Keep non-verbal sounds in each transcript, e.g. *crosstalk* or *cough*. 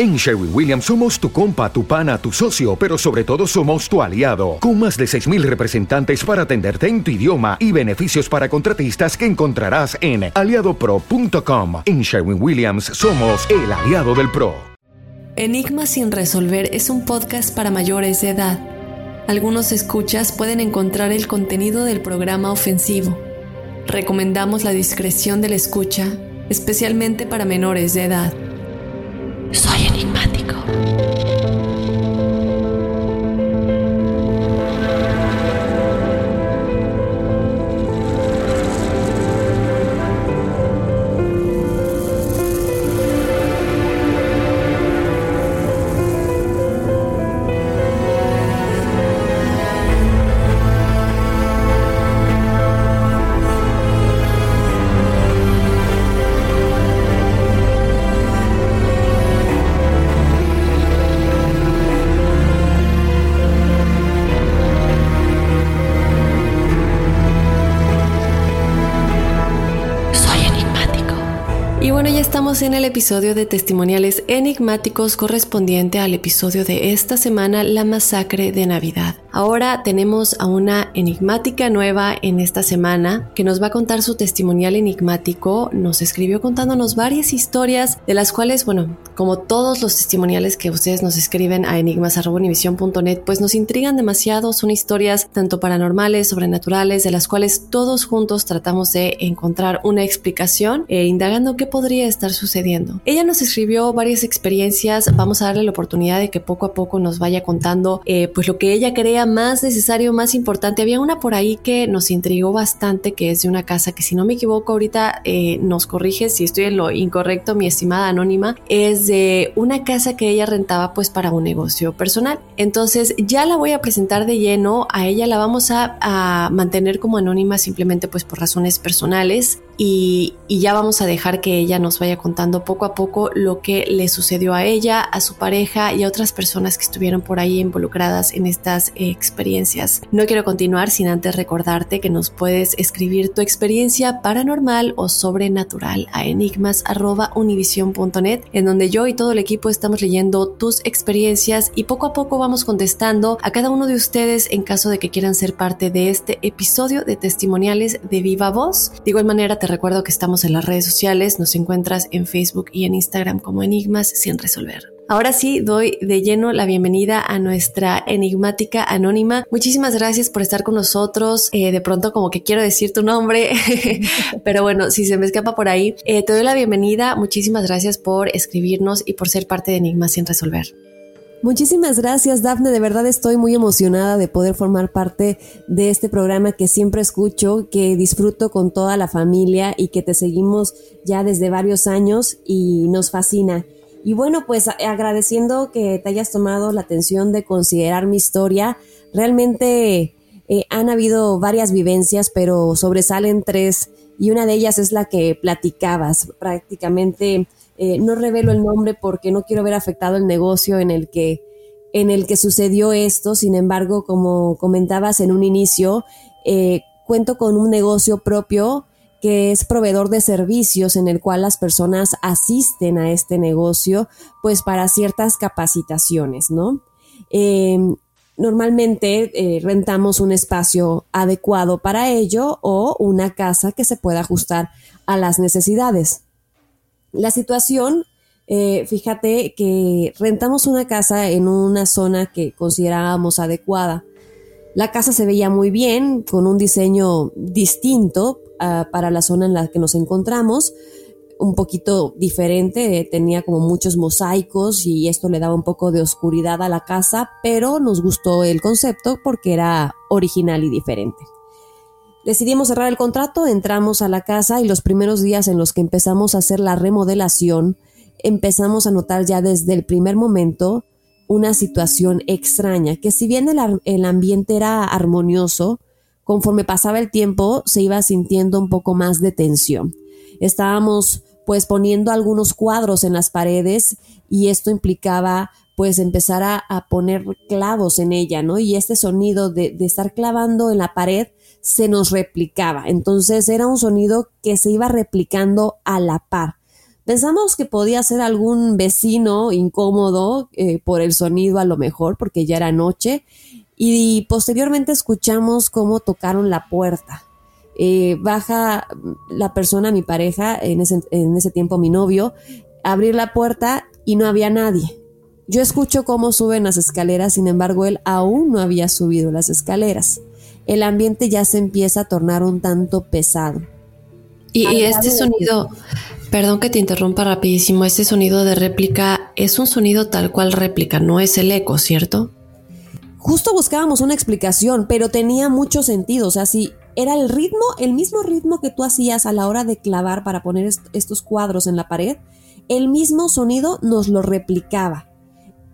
En Sherwin Williams somos tu compa, tu pana, tu socio, pero sobre todo somos tu aliado, con más de 6.000 representantes para atenderte en tu idioma y beneficios para contratistas que encontrarás en aliadopro.com. En Sherwin Williams somos el aliado del PRO. Enigma sin resolver es un podcast para mayores de edad. Algunos escuchas pueden encontrar el contenido del programa ofensivo. Recomendamos la discreción de la escucha, especialmente para menores de edad. Soy bueno, ya estamos en el episodio de testimoniales enigmáticos correspondiente al episodio de esta semana, la masacre de Navidad. Ahora tenemos a una enigmática nueva en esta semana que nos va a contar su testimonial enigmático. Nos escribió contándonos varias historias de las cuales, bueno, como todos los testimoniales que ustedes nos escriben a enigmas.univision.net, pues nos intrigan demasiado. Son historias tanto paranormales, sobrenaturales, de las cuales todos juntos tratamos de encontrar una explicación e indagando qué podría estar sucediendo. Ella nos escribió varias experiencias. Vamos a darle la oportunidad de que poco a poco nos vaya contando eh, pues lo que ella más necesario, más importante. Había una por ahí que nos intrigó bastante, que es de una casa que si no me equivoco ahorita eh, nos corrige si estoy en lo incorrecto, mi estimada anónima, es de una casa que ella rentaba pues para un negocio personal. Entonces ya la voy a presentar de lleno, a ella la vamos a, a mantener como anónima simplemente pues por razones personales y, ya vamos a dejar que ella nos vaya contando poco a poco lo que le sucedió a ella, a su pareja y a otras personas que estuvieron por ahí involucradas en estas eh, experiencias. No quiero continuar sin antes recordarte que nos puedes escribir tu experiencia paranormal o sobrenatural a enigmas.univision.net en donde yo y todo el equipo estamos leyendo tus experiencias y poco a poco vamos contestando a cada uno de ustedes en caso de que quieran ser parte de este episodio de testimoniales de viva voz. De igual manera te recuerdo que estamos en las redes sociales, nos encuentras en Facebook y en Instagram como Enigmas sin resolver. Ahora sí, doy de lleno la bienvenida a nuestra enigmática anónima. Muchísimas gracias por estar con nosotros. Eh, de pronto como que quiero decir tu nombre, *laughs* pero bueno, si se me escapa por ahí, eh, te doy la bienvenida. Muchísimas gracias por escribirnos y por ser parte de Enigmas sin resolver. Muchísimas gracias, Dafne. De verdad estoy muy emocionada de poder formar parte de este programa que siempre escucho, que disfruto con toda la familia y que te seguimos ya desde varios años y nos fascina. Y bueno, pues agradeciendo que te hayas tomado la atención de considerar mi historia. Realmente eh, han habido varias vivencias, pero sobresalen tres y una de ellas es la que platicabas. Prácticamente eh, no revelo el nombre porque no quiero ver afectado el negocio en el que en el que sucedió esto. Sin embargo, como comentabas en un inicio, eh, cuento con un negocio propio que es proveedor de servicios en el cual las personas asisten a este negocio, pues para ciertas capacitaciones, ¿no? Em, normalmente eh, rentamos un espacio adecuado para ello o una casa que se pueda ajustar a las necesidades. La situación, eh, fíjate que rentamos una casa en una zona que considerábamos adecuada. La casa se veía muy bien, con un diseño distinto ah, para la zona en la que nos encontramos, un poquito diferente, eh, tenía como muchos mosaicos y esto le daba un poco de oscuridad a la casa, pero nos gustó el concepto porque era original y diferente. Decidimos cerrar el contrato, entramos a la casa y los primeros días en los que empezamos a hacer la remodelación, empezamos a notar ya desde el primer momento una situación extraña, que si bien el, ambiente era armonioso, conforme pasaba el tiempo se iba sintiendo un poco más de tensión. Estábamos pues poniendo algunos cuadros en las paredes y esto implicaba pues empezar a, poner clavos en ella, ¿no? Y este sonido de, de, estar clavando en la pared se nos replicaba. Entonces era un sonido que se iba replicando a la par. Pensamos que podía ser algún vecino incómodo eh, por el sonido a lo mejor, porque ya era noche, y posteriormente escuchamos cómo tocaron la puerta. Eh, baja la persona, mi pareja, en ese, en ese tiempo mi novio, abrir la puerta y no había nadie. Yo escucho cómo suben las escaleras, sin embargo él aún no había subido las escaleras. El ambiente ya se empieza a tornar un tanto pesado. Y, y este sonido, Perdón que te interrumpa rapidísimo, este sonido de réplica es un sonido tal cual réplica, no es el eco, ¿cierto? Justo buscábamos una explicación, pero tenía mucho sentido, o sea, si era el ritmo, el mismo ritmo que tú hacías a la hora de clavar para poner estos cuadros en la pared, el mismo sonido nos lo replicaba.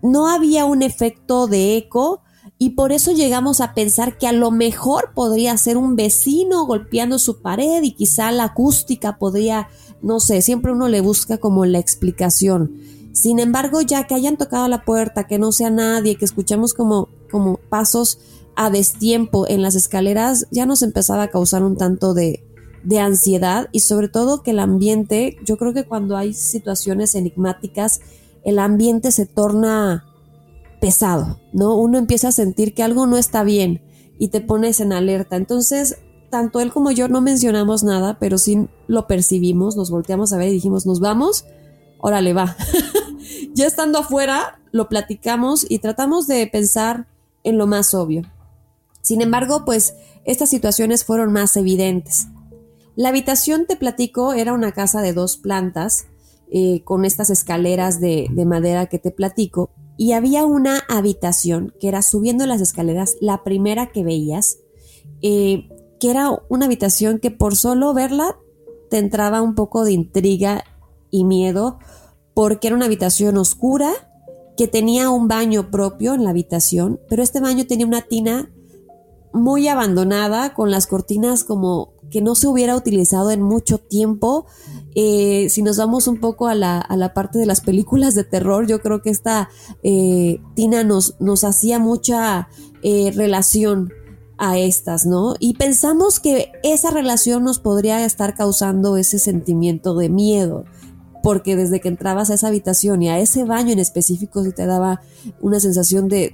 No había un efecto de eco, y por eso llegamos a pensar que a lo mejor podría ser un vecino golpeando su pared y quizá la acústica podría no sé, siempre uno le busca como la explicación. Sin embargo, ya que hayan tocado la puerta, que no sea nadie, que escuchamos como, como pasos a destiempo en las escaleras, ya nos empezaba a causar un tanto de, de ansiedad y sobre todo que el ambiente, yo creo que cuando hay situaciones enigmáticas, el ambiente se torna pesado, ¿no? Uno empieza a sentir que algo no está bien y te pones en alerta. Entonces, tanto él como yo no mencionamos nada, pero sí lo percibimos, nos volteamos a ver y dijimos, nos vamos, órale, va. *laughs* ya estando afuera, lo platicamos y tratamos de pensar en lo más obvio. Sin embargo, pues estas situaciones fueron más evidentes. La habitación, te platico, era una casa de dos plantas, eh, con estas escaleras de, madera que te platico, y había una habitación que era subiendo las escaleras, la primera que veías, eh, que era una habitación que por solo verla te entraba un poco de intriga y miedo, porque era una habitación oscura, que tenía un baño propio en la habitación, pero este baño tenía una tina muy abandonada, con las cortinas como que no se hubiera utilizado en mucho tiempo. Eh, si nos vamos un poco a la, a la, parte de las películas de terror, yo creo que esta eh, tina nos, nos hacía mucha eh, relación a estas, ¿no? Y pensamos que esa relación nos podría estar causando ese sentimiento de miedo, porque desde que entrabas a esa habitación y a ese baño en específico se te daba una sensación de,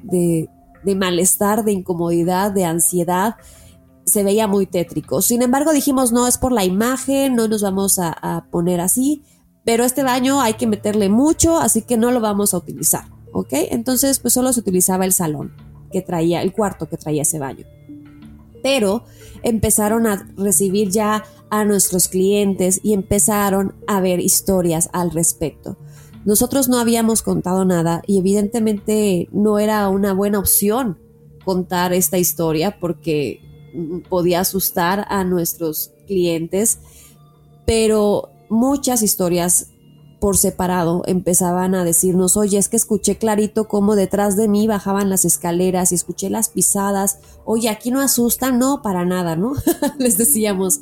de, malestar, de incomodidad, de ansiedad, se veía muy tétrico. Sin embargo, dijimos, no, es por la imagen, no nos vamos a, poner así, pero este baño hay que meterle mucho, así que no lo vamos a utilizar, ¿ok? Entonces, pues solo se utilizaba el salón que traía, el cuarto que traía ese baño pero empezaron a recibir ya a nuestros clientes y empezaron a ver historias al respecto. Nosotros no habíamos contado nada y evidentemente no era una buena opción contar esta historia porque podía asustar a nuestros clientes, pero muchas historias por separado empezaban a decirnos, oye, es que escuché clarito cómo detrás de mí bajaban las escaleras y escuché las pisadas, oye, aquí no asustan, no, para nada, ¿no? *laughs* Les decíamos,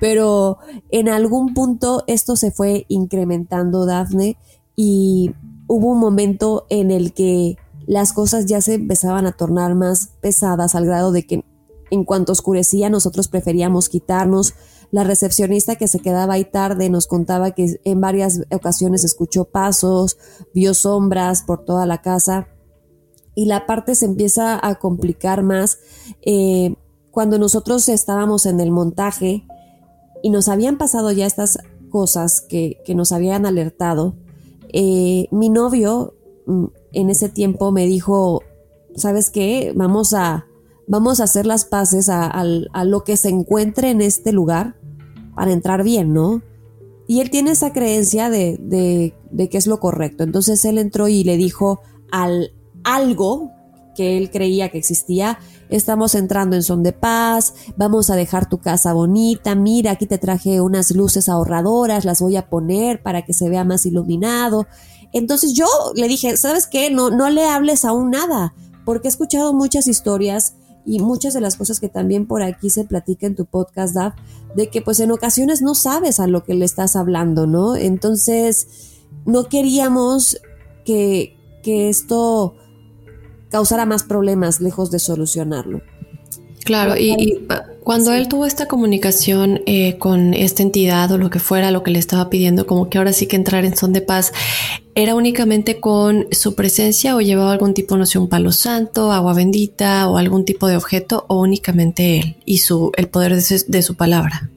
pero en algún punto esto se fue incrementando, Dafne, y hubo un momento en el que las cosas ya se empezaban a tornar más pesadas al grado de que en cuanto oscurecía nosotros preferíamos quitarnos. La recepcionista que se quedaba ahí tarde nos contaba que en varias ocasiones escuchó pasos, vio sombras por toda la casa y la parte se empieza a complicar más eh, cuando nosotros estábamos en el montaje y nos habían pasado ya estas cosas que, nos habían alertado. Eh, mi novio mm, en ese tiempo me dijo, ¿sabes qué? Vamos a, vamos a hacer las paces a, lo que se encuentre en este lugar para entrar bien, ¿no? Y él tiene esa creencia de, de, de que es lo correcto. Entonces él entró y le dijo al algo que él creía que existía, estamos entrando en son de paz, vamos a dejar tu casa bonita, mira, aquí te traje unas luces ahorradoras, las voy a poner para que se vea más iluminado. Entonces yo le dije, ¿sabes qué? No, no le hables aún nada, porque he escuchado muchas historias y muchas de las cosas que también por aquí se platica en tu podcast, de que pues en ocasiones no sabes a lo que le estás hablando, ¿no? Entonces, no queríamos que, que esto causara más problemas lejos de solucionarlo. Claro, y, cuando él tuvo esta comunicación eh, con esta entidad o lo que fuera, lo que le estaba pidiendo, como que ahora sí que entrar en son de paz, ¿era únicamente con su presencia o llevaba algún tipo, no sé, un palo santo, agua bendita o algún tipo de objeto o únicamente él y su, el poder de su palabra?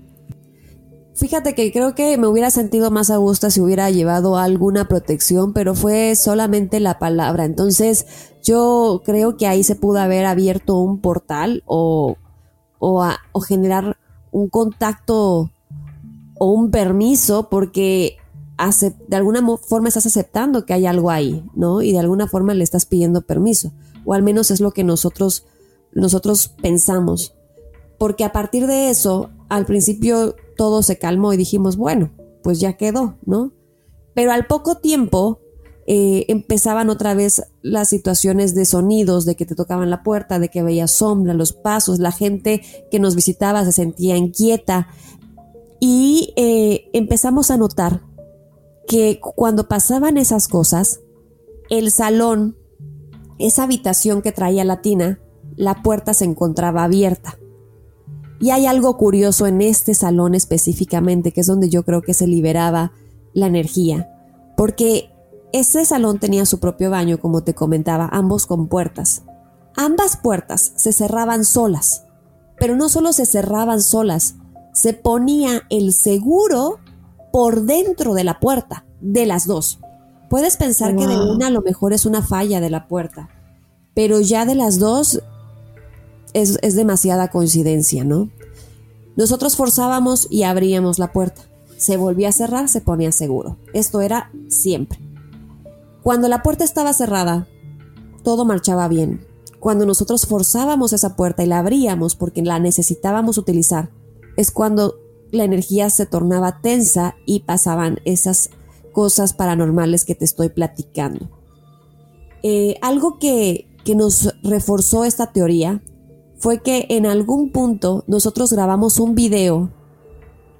Fíjate que creo que me hubiera sentido más a gusto si hubiera llevado alguna protección, pero fue solamente la palabra. Entonces yo creo que ahí se pudo haber abierto un portal o, o, o generar un contacto o un permiso porque de alguna forma estás aceptando que hay algo ahí, ¿no? Y de alguna forma le estás pidiendo permiso. O al menos es lo que nosotros, nosotros pensamos. Porque a partir de eso, al principio todo se calmó y dijimos, bueno, pues ya quedó, ¿no? Pero al poco tiempo eh, empezaban otra vez las situaciones de sonidos, de que te tocaban la puerta, de que veías sombra, los pasos, la gente que nos visitaba se sentía inquieta y eh, empezamos a notar que cuando pasaban esas cosas, el salón, esa habitación que traía Latina, la puerta se encontraba abierta. Y hay algo curioso en este salón específicamente, que es donde yo creo que se liberaba la energía, porque ese salón tenía su propio baño, como te comentaba, ambos con puertas. Ambas puertas se cerraban solas, pero no solo se cerraban solas, se ponía el seguro por dentro de la puerta, de las dos. Puedes pensar que de una a lo mejor es una falla de la puerta, pero ya de las dos es, demasiada coincidencia, ¿no? Nosotros forzábamos y abríamos la puerta. Se volvía a cerrar, se ponía seguro. Esto era siempre. Cuando la puerta estaba cerrada, todo marchaba bien. Cuando nosotros forzábamos esa puerta y la abríamos porque la necesitábamos utilizar, es cuando la energía se tornaba tensa y pasaban esas cosas paranormales que te estoy platicando. Eh, algo que, que nos reforzó esta teoría fue que en algún punto nosotros grabamos un video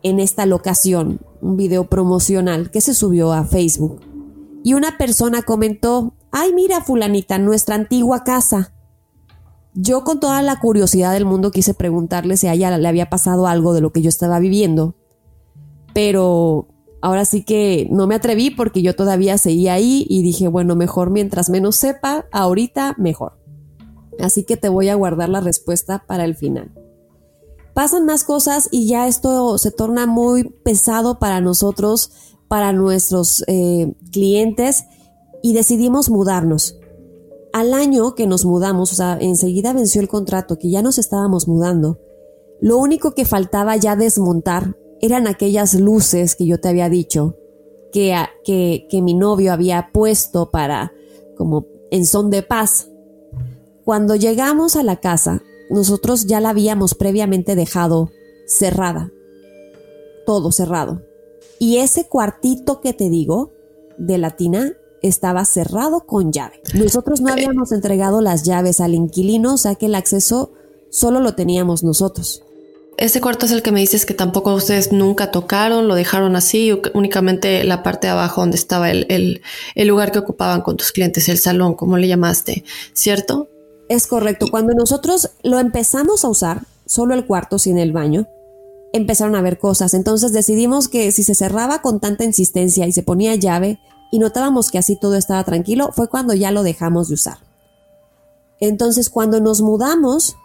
en esta locación, un video promocional que se subió a Facebook. Y una persona comentó, ay mira fulanita, nuestra antigua casa. Yo con toda la curiosidad del mundo quise preguntarle si a ella le había pasado algo de lo que yo estaba viviendo. Pero ahora sí que no me atreví porque yo todavía seguía ahí y dije, bueno, mejor mientras menos sepa, ahorita mejor. Así que te voy a guardar la respuesta para el final. Pasan más cosas y ya esto se torna muy pesado para nosotros, para nuestros eh, clientes y decidimos mudarnos. Al año que nos mudamos, o sea, enseguida venció el contrato, que ya nos estábamos mudando, lo único que faltaba ya desmontar eran aquellas luces que yo te había dicho que, que, que mi novio había puesto para, como en son de paz, cuando llegamos a la casa, nosotros ya la habíamos previamente dejado cerrada. Todo cerrado. Y ese cuartito que te digo, de la tina, estaba cerrado con llave. Nosotros no habíamos entregado las llaves al inquilino, o sea que el acceso solo lo teníamos nosotros. Ese cuarto es el que me dices que tampoco ustedes nunca tocaron, lo dejaron así, únicamente la parte de abajo donde estaba el, el lugar que ocupaban con tus clientes, el salón, como le llamaste, ¿cierto? Es correcto. Cuando nosotros lo empezamos a usar, solo el cuarto sin el baño, empezaron a ver cosas. Entonces decidimos que si se cerraba con tanta insistencia y se ponía llave y notábamos que así todo estaba tranquilo, fue cuando ya lo dejamos de usar. Entonces cuando nos mudamos,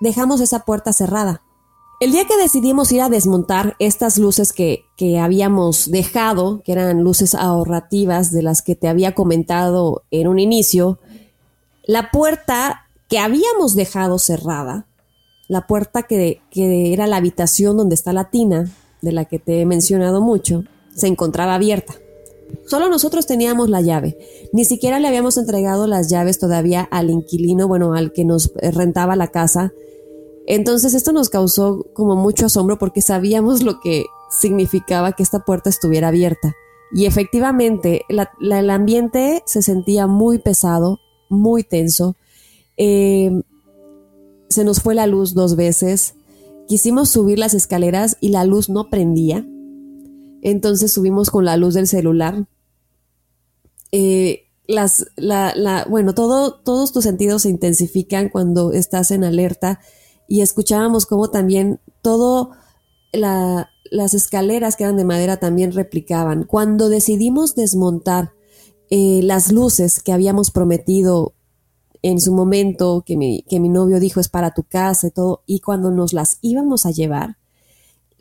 dejamos esa puerta cerrada. El día que decidimos ir a desmontar estas luces que, que, habíamos dejado, que eran luces ahorrativas de las que te había comentado en un inicio, la puerta que habíamos dejado cerrada, la puerta que, que era la habitación donde está la tina, de la que te he mencionado mucho, se encontraba abierta. Solo nosotros teníamos la llave. Ni siquiera le habíamos entregado las llaves todavía al inquilino, bueno, al que nos rentaba la casa, entonces esto nos causó como mucho asombro porque sabíamos lo que significaba que esta puerta estuviera abierta. Y efectivamente, el ambiente se sentía muy pesado, muy tenso. Eh, se nos fue la luz dos veces. Quisimos subir las escaleras y la luz no prendía. Entonces subimos con la luz del celular. Eh, las, bueno, todo, todos tus sentidos se intensifican cuando estás en alerta y escuchábamos cómo también todo las escaleras que eran de madera también replicaban. Cuando decidimos desmontar eh, las luces que habíamos prometido en su momento, que mi, que mi novio dijo es para tu casa y todo, y cuando nos las íbamos a llevar,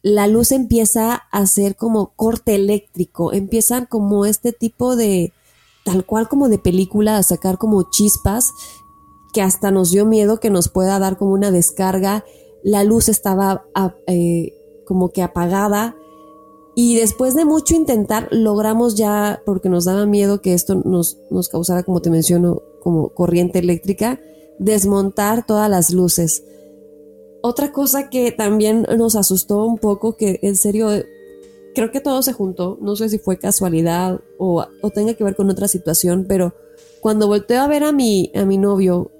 la luz empieza a hacer como corte eléctrico, empiezan como este tipo de, tal cual como de película, a sacar como chispas que hasta nos dio miedo que nos pueda dar como una descarga. La luz estaba eh, como que apagada. Y después de mucho intentar, logramos ya, porque nos daba miedo que esto nos, nos causara, como te menciono, como corriente eléctrica, desmontar todas las luces. Otra cosa que también nos asustó un poco, que en serio, creo que todo se juntó, no sé si fue casualidad o, o tenga que ver con otra situación, pero cuando volteo a ver a mi, a mi novio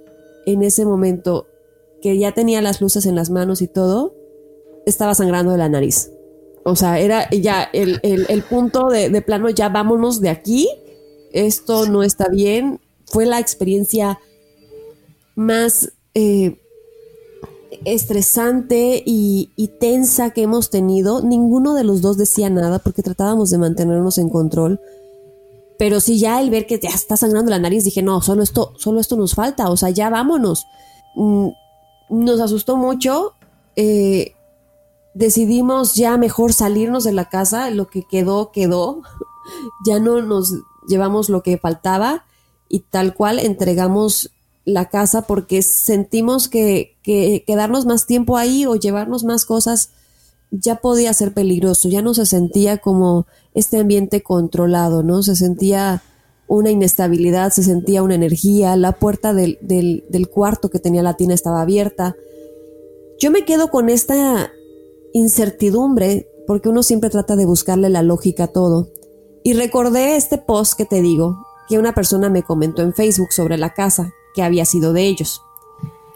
en ese momento que ya tenía las luces en las manos y todo, estaba sangrando de la nariz. O sea, era ya el, punto de, plano, ya vámonos de aquí, esto no está bien. Fue la experiencia más eh, estresante y, y, tensa que hemos tenido. Ninguno de los dos decía nada porque tratábamos de mantenernos en control. Pero sí, ya el ver que ya está sangrando la nariz, dije, no, solo esto, solo esto nos falta, o sea, ya vámonos. Mm, nos asustó mucho. Eh, decidimos ya mejor salirnos de la casa, lo que quedó, quedó. *laughs* ya no nos llevamos lo que faltaba y tal cual entregamos la casa porque sentimos que, que quedarnos más tiempo ahí o llevarnos más cosas ya podía ser peligroso, ya no se sentía como este ambiente controlado, ¿no? Se sentía una inestabilidad, se sentía una energía, la puerta del, del, cuarto que tenía la tina estaba abierta. Yo me quedo con esta incertidumbre porque uno siempre trata de buscarle la lógica a todo. Y recordé este post que te digo, que una persona me comentó en Facebook sobre la casa, que había sido de ellos.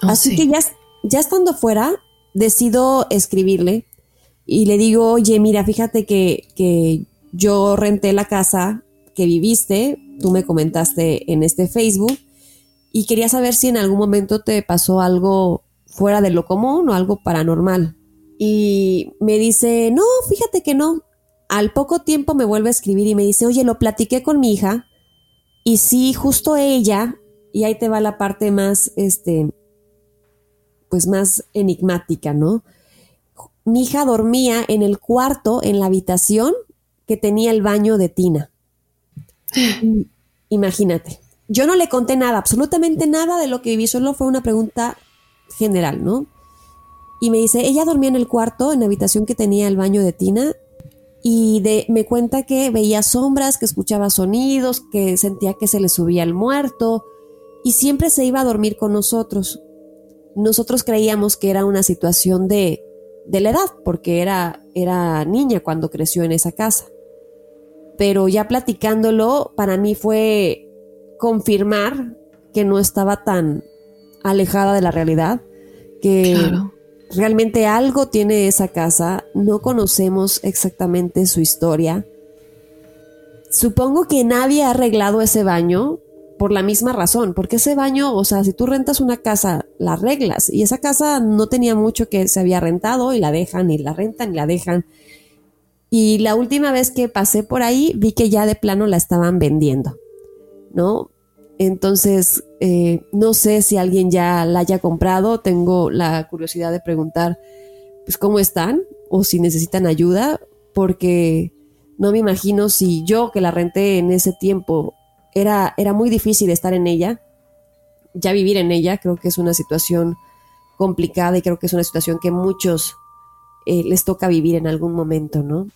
Oh, Así que ya, ya estando fuera, decido escribirle y le digo, oye, mira, fíjate que, que yo renté la casa que viviste, tú me comentaste en este Facebook, y quería saber si en algún momento te pasó algo fuera de lo común o algo paranormal. Y me dice, no, fíjate que no. Al poco tiempo me vuelve a escribir y me dice, oye, lo platiqué con mi hija, y sí, justo ella, y ahí te va la parte más, este, pues más enigmática, ¿no? mi hija dormía en el cuarto, en la habitación que tenía el baño de Tina. *gasps* Imagínate. Yo no le conté nada, absolutamente nada de lo que viví, solo fue una pregunta general, ¿no? Y me dice, ella dormía en el cuarto, en la habitación que tenía el baño de Tina, y de, me cuenta que veía sombras, que escuchaba sonidos, que sentía que se le subía el muerto, y siempre se iba a dormir con nosotros. Nosotros creíamos que era una situación de, de la edad, porque era, era niña cuando creció en esa casa. Pero ya platicándolo, para mí fue confirmar que no estaba tan alejada de la realidad, que realmente algo tiene esa casa, no conocemos exactamente su historia. Supongo que nadie ha arreglado ese baño por la misma razón, porque ese baño, o sea, si tú rentas una casa, la arreglas y esa casa no tenía mucho que se había rentado y la dejan y la rentan y la dejan. Y la última vez que pasé por ahí vi que ya de plano la estaban vendiendo, ¿no? Entonces, eh, no sé si alguien ya la haya comprado, tengo la curiosidad de preguntar, pues, cómo están o si necesitan ayuda, porque no me imagino si yo que la renté en ese tiempo era, era muy difícil estar en ella, ya vivir en ella, creo que es una situación complicada y creo que es una situación que muchos eh, les toca vivir en algún momento, ¿no?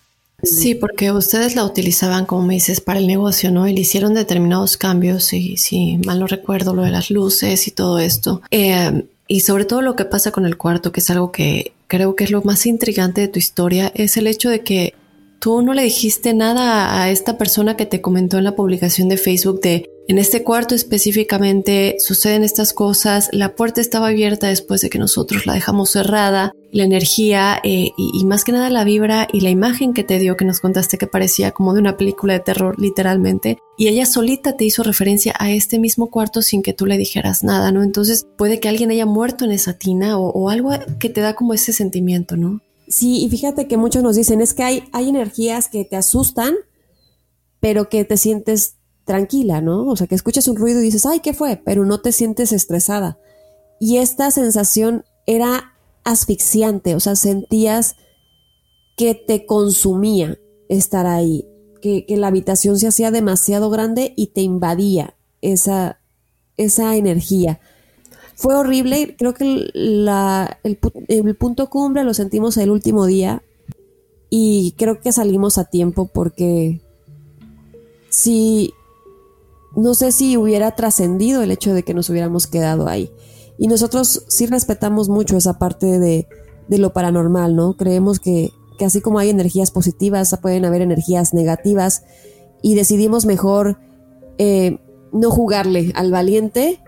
Sí, porque ustedes la utilizaban, como me dices, para el negocio, ¿no? Y le hicieron determinados cambios, y si mal no recuerdo, lo de las luces y todo esto. Eh, y sobre todo lo que pasa con el cuarto, que es algo que creo que es lo más intrigante de tu historia, es el hecho de que tú no le dijiste nada a esta persona que te comentó en la publicación de Facebook de en este cuarto específicamente suceden estas cosas, la puerta estaba abierta después de que nosotros la dejamos cerrada, la energía eh, y, más que nada la vibra y la imagen que te dio que nos contaste que parecía como de una película de terror literalmente y ella solita te hizo referencia a este mismo cuarto sin que tú le dijeras nada, ¿no? Entonces puede que alguien haya muerto en esa tina o, o algo que te da como ese sentimiento, ¿no? Sí, y fíjate que muchos nos dicen, es que hay, hay energías que te asustan, pero que te sientes tranquila, ¿no? O sea, que escuchas un ruido y dices, ay, ¿qué fue? Pero no te sientes estresada. Y esta sensación era asfixiante, o sea, sentías que te consumía estar ahí, que, que la habitación se hacía demasiado grande y te invadía esa, esa energía. Fue horrible, creo que el punto cumbre lo sentimos el último día y creo que salimos a tiempo porque si no sé si hubiera trascendido el hecho de que nos hubiéramos quedado ahí. Y nosotros sí respetamos mucho esa parte de, de lo paranormal, ¿no? Creemos que, que, así como hay energías positivas, pueden haber energías negativas y decidimos mejor eh, no jugarle al valiente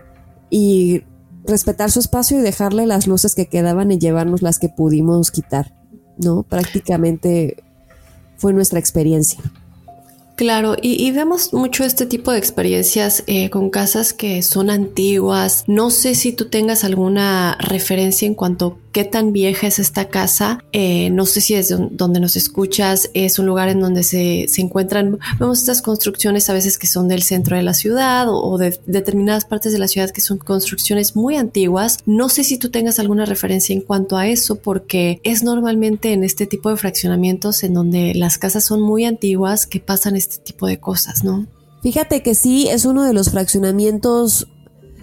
y respetar su espacio y dejarle las luces que quedaban y llevarnos las que pudimos quitar, ¿no? Prácticamente fue nuestra experiencia. Claro, y, vemos mucho este tipo de experiencias eh, con casas que son antiguas. No sé si tú tengas alguna referencia en cuanto qué tan vieja es esta casa. Eh, no sé si es donde nos escuchas, es un lugar en donde se, se, encuentran, vemos estas construcciones a veces que son del centro de la ciudad o, de determinadas partes de la ciudad que son construcciones muy antiguas. No sé si tú tengas alguna referencia en cuanto a eso, porque es normalmente en este tipo de fraccionamientos en donde las casas son muy antiguas que pasan este tipo de cosas, ¿no? Fíjate que sí, es uno de los fraccionamientos,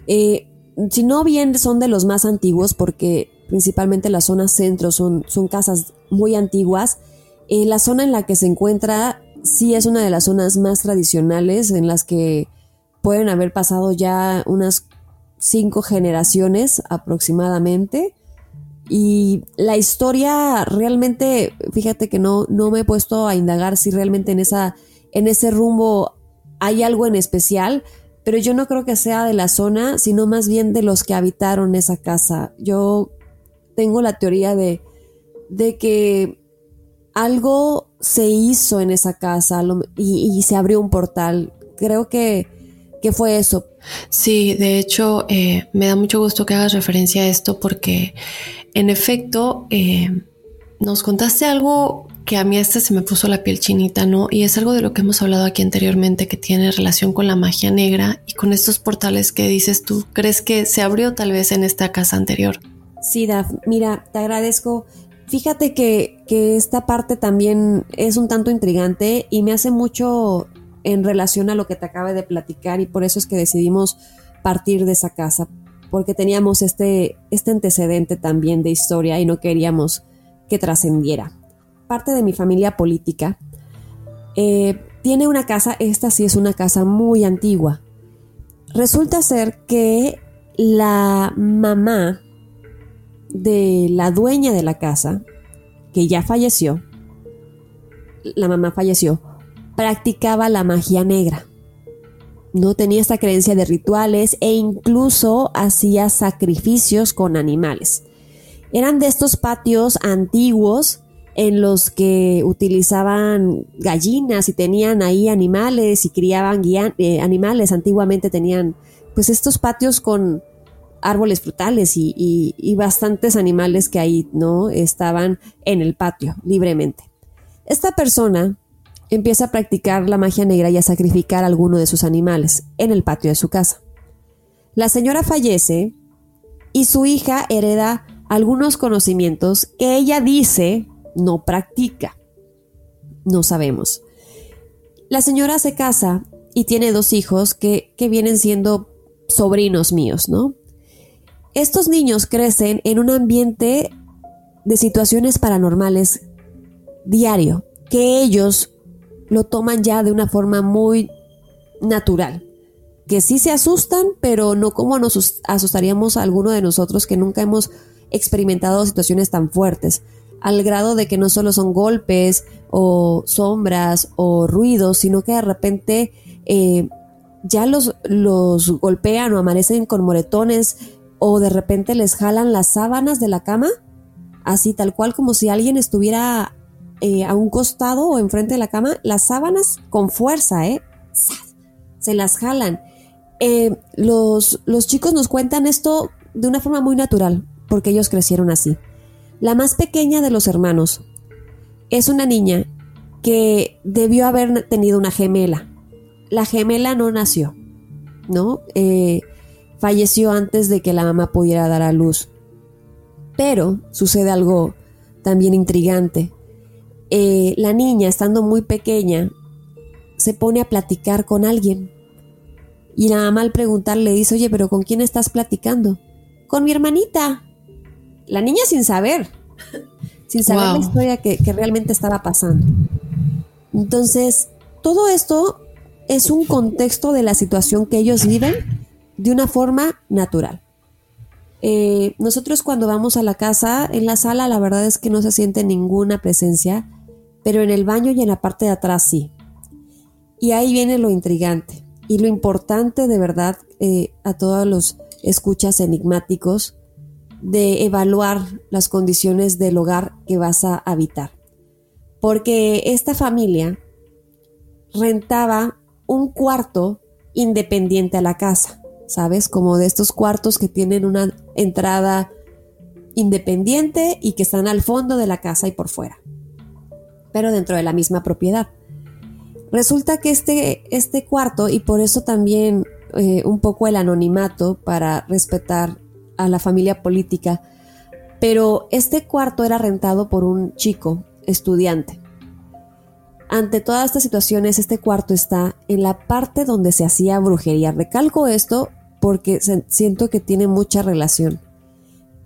eh, si no bien son de los más antiguos, porque principalmente la zona centro, son, son casas muy antiguas. Eh, la zona en la que se encuentra sí es una de las zonas más tradicionales en las que pueden haber pasado ya unas cinco generaciones aproximadamente. Y la historia realmente, fíjate que no, no me he puesto a indagar si realmente en, esa, en ese rumbo hay algo en especial, pero yo no creo que sea de la zona, sino más bien de los que habitaron esa casa. Yo tengo la teoría de, de que algo se hizo en esa casa y, se abrió un portal. Creo que, que fue eso. Sí, de hecho, eh, me da mucho gusto que hagas referencia a esto porque, en efecto, eh, nos contaste algo que a mí hasta se me puso la piel chinita, ¿no? Y es algo de lo que hemos hablado aquí anteriormente que tiene relación con la magia negra y con estos portales que dices tú, ¿crees que se abrió tal vez en esta casa anterior? Sí, Daf, mira, te agradezco. Fíjate que, que esta parte también es un tanto intrigante y me hace mucho en relación a lo que te acaba de platicar y por eso es que decidimos partir de esa casa, porque teníamos este, este antecedente también de historia y no queríamos que trascendiera. Parte de mi familia política eh, tiene una casa, esta sí es una casa muy antigua. Resulta ser que la mamá de la dueña de la casa, que ya falleció, la mamá falleció, practicaba la magia negra. No tenía esta creencia de rituales e incluso hacía sacrificios con animales. Eran de estos patios antiguos en los que utilizaban gallinas y tenían ahí animales y criaban eh, animales. Antiguamente tenían pues estos patios con árboles frutales y, bastantes animales que ahí no estaban en el patio libremente. Esta persona empieza a practicar la magia negra y a sacrificar a alguno de sus animales en el patio de su casa. La señora fallece y su hija hereda algunos conocimientos que ella dice no practica. No sabemos. La señora se casa y tiene dos hijos que, que vienen siendo sobrinos míos, ¿no? Estos niños crecen en un ambiente de situaciones paranormales diario, que ellos lo toman ya de una forma muy natural, que sí se asustan, pero no como nos asustaríamos a alguno de nosotros que nunca hemos experimentado situaciones tan fuertes al grado de que no solo son golpes o sombras o ruidos, sino que de repente eh, ya los, los golpean o amanecen con moretones o de repente les jalan las sábanas de la cama, así tal cual como si alguien estuviera eh, a un costado o enfrente de la cama, las sábanas con fuerza, ¿eh? Se las jalan. Eh, los, los chicos nos cuentan esto de una forma muy natural, porque ellos crecieron así. La más pequeña de los hermanos es una niña que debió haber tenido una gemela. La gemela no nació, ¿no? Eh, falleció antes de que la mamá pudiera dar a luz. Pero sucede algo también intrigante. Eh, la niña, estando muy pequeña, se pone a platicar con alguien. Y la mamá al preguntarle le dice, oye, pero ¿con quién estás platicando? Con mi hermanita la niña sin saber, *laughs* sin saber la historia que, realmente estaba pasando. Entonces, todo esto es un contexto de la situación que ellos viven de una forma natural. Eh, nosotros cuando vamos a la casa, en la sala la verdad es que no se siente ninguna presencia, pero en el baño y en la parte de atrás sí. Y ahí viene lo intrigante y lo importante de verdad eh, a todos los escuchas enigmáticos de evaluar las condiciones del hogar que vas a habitar. Porque esta familia rentaba un cuarto independiente a la casa, ¿sabes? Como de estos cuartos que tienen una entrada independiente y que están al fondo de la casa y por fuera, pero dentro de la misma propiedad. Resulta que este, este cuarto, y por eso también eh, un poco el anonimato para respetar a la familia política, pero este cuarto era rentado por un chico, estudiante. Ante todas estas situaciones, este cuarto está en la parte donde se hacía brujería. Recalco esto porque siento que tiene mucha relación.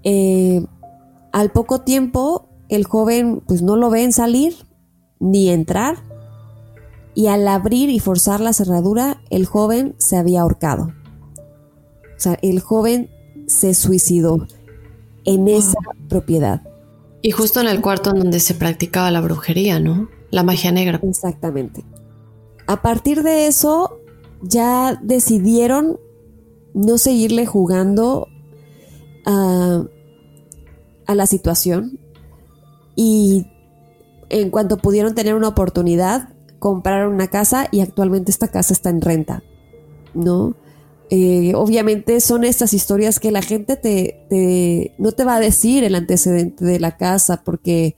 Eh, al poco tiempo, el joven pues no lo ven salir ni entrar y al abrir y forzar la cerradura, el joven se había ahorcado. O sea, el joven se suicidó en esa propiedad. Y justo en el cuarto en donde se practicaba la brujería, ¿no? La magia negra. Exactamente. A partir de eso, ya decidieron no seguirle jugando a, a la situación y en cuanto pudieron tener una oportunidad, compraron una casa y actualmente esta casa está en renta, ¿no? Eh, obviamente son estas historias que la gente te, no te va a decir el antecedente de la casa porque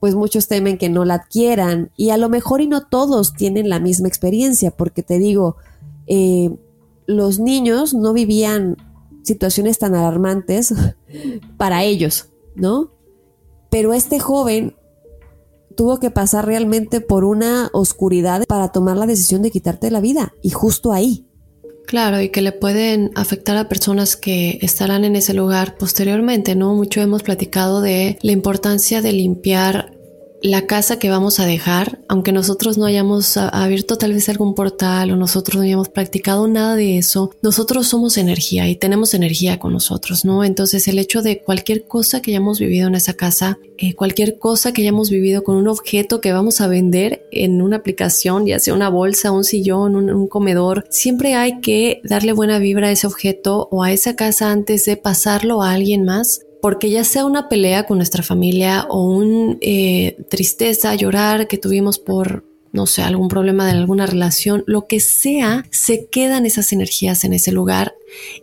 pues muchos temen que no la adquieran y a lo mejor y no todos tienen la misma experiencia porque te digo, eh, los niños no vivían situaciones tan alarmantes *laughs* para ellos, ¿no? Pero este joven tuvo que pasar realmente por una oscuridad para tomar la decisión de quitarte la vida y justo ahí. Claro, y que le pueden afectar a personas que estarán en ese lugar posteriormente, ¿no? Mucho hemos platicado de la importancia de limpiar la casa que vamos a dejar, aunque nosotros no hayamos abierto tal vez algún portal o nosotros no hayamos practicado nada de eso, nosotros somos energía y tenemos energía con nosotros, ¿no? Entonces el hecho de cualquier cosa que hayamos vivido en esa casa, eh, cualquier cosa que hayamos vivido con un objeto que vamos a vender en una aplicación, ya sea una bolsa, un sillón, un, un comedor, siempre hay que darle buena vibra a ese objeto o a esa casa antes de pasarlo a alguien más porque ya sea una pelea con nuestra familia o un eh, tristeza, llorar que tuvimos por no sé, algún problema de alguna relación, lo que sea, se quedan esas energías en ese lugar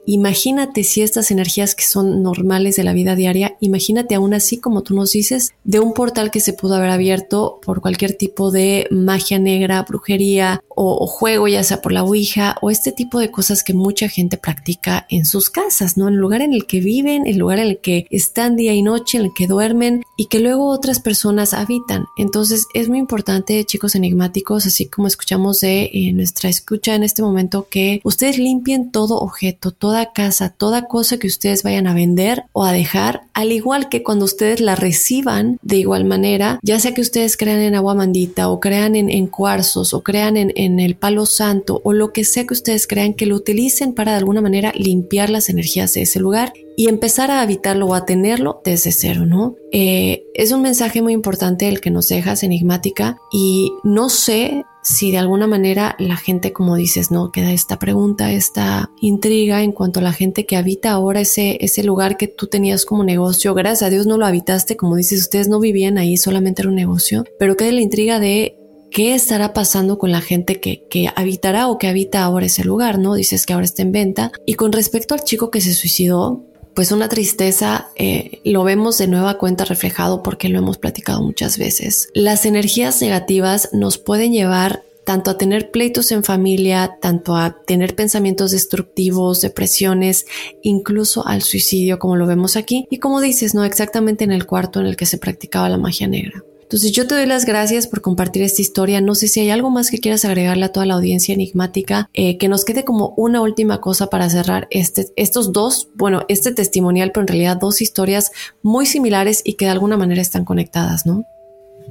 Imagínate si estas energías que son normales de la vida diaria, imagínate aún así, como tú nos dices, de un portal que se pudo haber abierto por cualquier tipo de magia negra, brujería o, juego, ya sea por la Ouija o este tipo de cosas que mucha gente practica en sus casas, ¿no? En el lugar en el que viven, el lugar en el que están día y noche, en el que duermen y que luego otras personas habitan. Entonces es muy importante, chicos enigmáticos, así como escuchamos de eh, nuestra escucha en este momento, que ustedes limpien todo objeto toda casa, toda cosa que ustedes vayan a vender o a dejar, al igual que cuando ustedes la reciban de igual manera, ya sea que ustedes crean en agua mandita o crean en, cuarzos o crean en, en, el palo santo o lo que sea que ustedes crean que lo utilicen para de alguna manera limpiar las energías de ese lugar y empezar a habitarlo o a tenerlo desde cero, ¿no? Eh, es un mensaje muy importante el que nos dejas enigmática y no sé si de alguna manera la gente, como dices, ¿no? Queda esta pregunta, esta intriga en cuanto a la gente que habita ahora ese, ese lugar que tú tenías como negocio. Gracias a Dios no lo habitaste, como dices, ustedes no vivían ahí, solamente era un negocio, pero queda la intriga de qué estará pasando con la gente que, que habitará o que habita ahora ese lugar, ¿no? Dices que ahora está en venta. Y con respecto al chico que se suicidó, pues una tristeza eh, lo vemos de nueva cuenta reflejado porque lo hemos platicado muchas veces. Las energías negativas nos pueden llevar tanto a tener pleitos en familia, tanto a tener pensamientos destructivos, depresiones, incluso al suicidio, como lo vemos aquí, y como dices, no exactamente en el cuarto en el que se practicaba la magia negra. Entonces yo te doy las gracias por compartir esta historia. No sé si hay algo más que quieras agregarle a toda la audiencia enigmática, eh, que nos quede como una última cosa para cerrar este, estos dos, bueno, este testimonial, pero en realidad dos historias muy similares y que de alguna manera están conectadas, ¿no?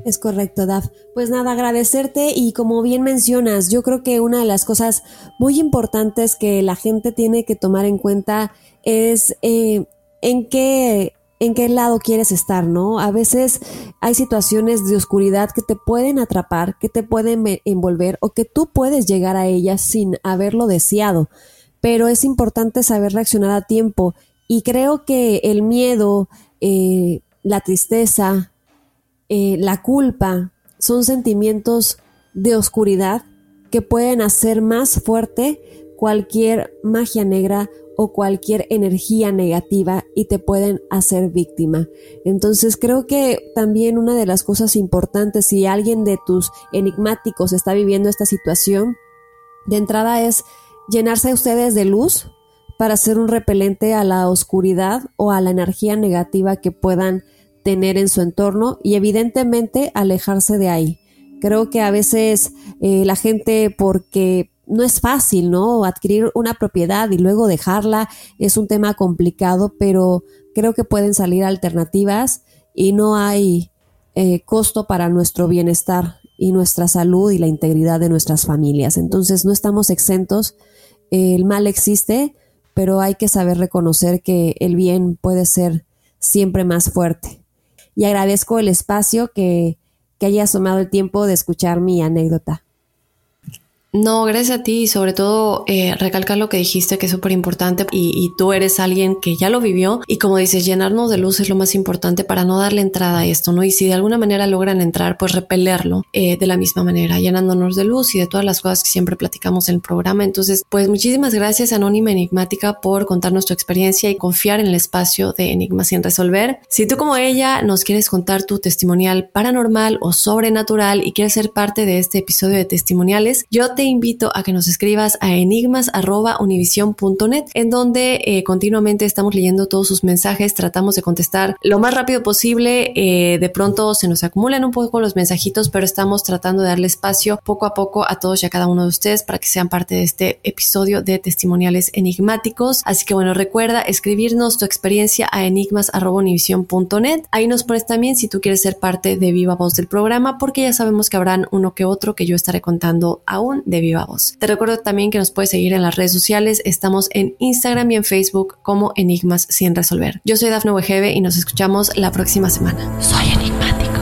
Es correcto, Daf. Pues nada, agradecerte y como bien mencionas, yo creo que una de las cosas muy importantes que la gente tiene que tomar en cuenta es eh, en qué en qué lado quieres estar, ¿no? A veces hay situaciones de oscuridad que te pueden atrapar, que te pueden envolver o que tú puedes llegar a ellas sin haberlo deseado, pero es importante saber reaccionar a tiempo y creo que el miedo, eh, la tristeza, eh, la culpa son sentimientos de oscuridad que pueden hacer más fuerte cualquier magia negra o cualquier energía negativa y te pueden hacer víctima. Entonces creo que también una de las cosas importantes si alguien de tus enigmáticos está viviendo esta situación, de entrada es llenarse a ustedes de luz para ser un repelente a la oscuridad o a la energía negativa que puedan tener en su entorno y evidentemente alejarse de ahí. Creo que a veces eh, la gente porque no es fácil, ¿no? Adquirir una propiedad y luego dejarla es un tema complicado, pero creo que pueden salir alternativas y no hay eh, costo para nuestro bienestar y nuestra salud y la integridad de nuestras familias. Entonces no estamos exentos, el mal existe, pero hay que saber reconocer que el bien puede ser siempre más fuerte. Y agradezco el espacio que, que hayas tomado el tiempo de escuchar mi anécdota. No, gracias a ti y sobre todo eh, recalcar lo que dijiste que es súper importante y, tú eres alguien que ya lo vivió y como dices, llenarnos de luz es lo más importante para no darle entrada a esto, ¿no? Y si de alguna manera logran entrar, pues repelerlo eh, de la misma manera, llenándonos de luz y de todas las cosas que siempre platicamos en el programa. Entonces, pues muchísimas gracias Anónima Enigmática por contarnos tu experiencia y confiar en el espacio de Enigmas sin resolver. Si tú como ella nos quieres contar tu testimonial paranormal o sobrenatural y quieres ser parte de este episodio de testimoniales, yo te invito a que nos escribas a enigmas.univision.net, en donde eh, continuamente estamos leyendo todos sus mensajes, tratamos de contestar lo más rápido posible. Eh, de pronto se nos acumulan un poco los mensajitos, pero estamos tratando de darle espacio poco a poco a todos y a cada uno de ustedes para que sean parte de este episodio de testimoniales enigmáticos. Así que bueno, recuerda escribirnos tu experiencia a enigmas.univision.net. Ahí nos pones también si tú quieres ser parte de Viva Voz del programa, porque ya sabemos que habrán uno que otro que yo estaré contando aún de viva voz. Te recuerdo también que nos puedes seguir en las redes sociales. Estamos en Instagram y en Facebook como Enigmas sin resolver. Yo soy Dafne Wegebe y nos escuchamos la próxima semana. Soy enigmático.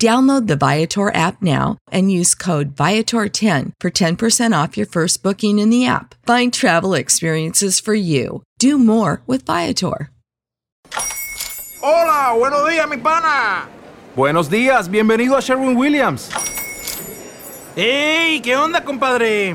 Download the Viator app now and use code Viator10 for 10% off your first booking in the app. Find travel experiences for you. Do more with Viator. Hola, buenos días, mi pana. Buenos días, bienvenido a Sherwin Williams. ¡Ey! ¿Qué onda, compadre?